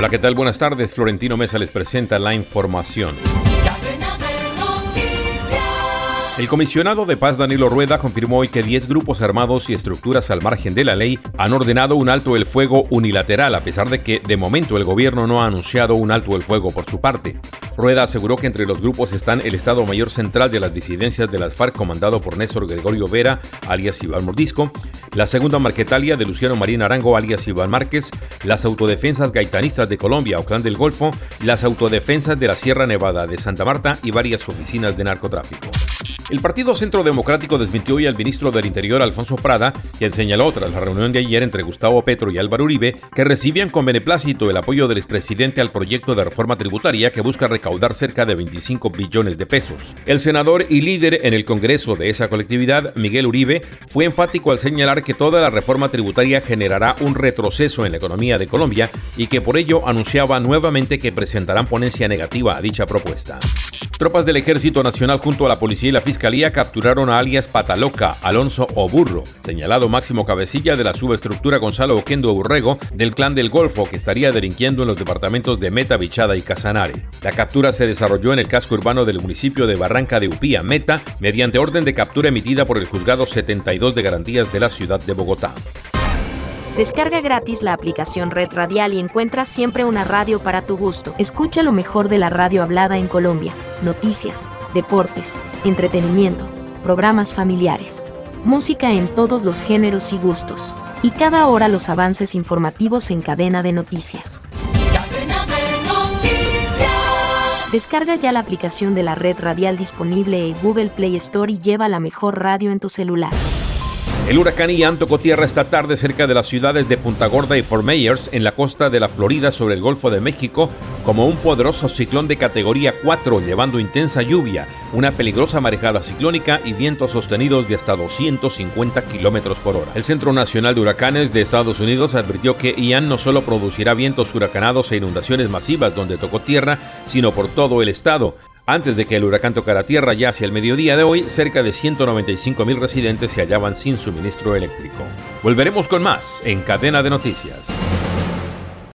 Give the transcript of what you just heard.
Hola, ¿qué tal? Buenas tardes. Florentino Mesa les presenta la información. El comisionado de paz Danilo Rueda confirmó hoy que 10 grupos armados y estructuras al margen de la ley han ordenado un alto el fuego unilateral, a pesar de que de momento el gobierno no ha anunciado un alto el fuego por su parte. Rueda aseguró que entre los grupos están el Estado Mayor Central de las disidencias de las FARC comandado por Néstor Gregorio Vera, alias Iván Mordisco, la Segunda Marquetalia de Luciano Marín Arango, alias Iván Márquez, las Autodefensas Gaitanistas de Colombia o Clan del Golfo, las Autodefensas de la Sierra Nevada de Santa Marta y varias oficinas de narcotráfico. El Partido Centro Democrático desmintió hoy al ministro del Interior Alfonso Prada, quien señaló tras la reunión de ayer entre Gustavo Petro y Álvaro Uribe que recibían con beneplácito el apoyo del expresidente al proyecto de reforma tributaria que busca recaudar cerca de 25 billones de pesos. El senador y líder en el Congreso de esa colectividad, Miguel Uribe, fue enfático al señalar que toda la reforma tributaria generará un retroceso en la economía de Colombia y que por ello anunciaba nuevamente que presentarán ponencia negativa a dicha propuesta. Tropas del Ejército Nacional junto a la policía y la fiscalía capturaron a alias Pataloca, Alonso o Burro, señalado máximo cabecilla de la subestructura Gonzalo Oquendo Urrego del clan del Golfo que estaría delinquiendo en los departamentos de Meta, Bichada y Casanare. La captura se desarrolló en el casco urbano del municipio de Barranca de Upía, Meta, mediante orden de captura emitida por el Juzgado 72 de Garantías de la ciudad de Bogotá. Descarga gratis la aplicación Red Radial y encuentra siempre una radio para tu gusto. Escucha lo mejor de la radio hablada en Colombia, noticias, deportes, entretenimiento, programas familiares, música en todos los géneros y gustos, y cada hora los avances informativos en cadena de noticias. Descarga ya la aplicación de la red radial disponible en Google Play Store y lleva la mejor radio en tu celular. El huracán Ian tocó tierra esta tarde cerca de las ciudades de Punta Gorda y Fort Myers en la costa de la Florida sobre el Golfo de México como un poderoso ciclón de categoría 4 llevando intensa lluvia, una peligrosa marejada ciclónica y vientos sostenidos de hasta 250 kilómetros por hora. El Centro Nacional de Huracanes de Estados Unidos advirtió que Ian no solo producirá vientos huracanados e inundaciones masivas donde tocó tierra, sino por todo el estado, antes de que el huracán tocara tierra ya hacia el mediodía de hoy, cerca de 195 mil residentes se hallaban sin suministro eléctrico. Volveremos con más en Cadena de Noticias.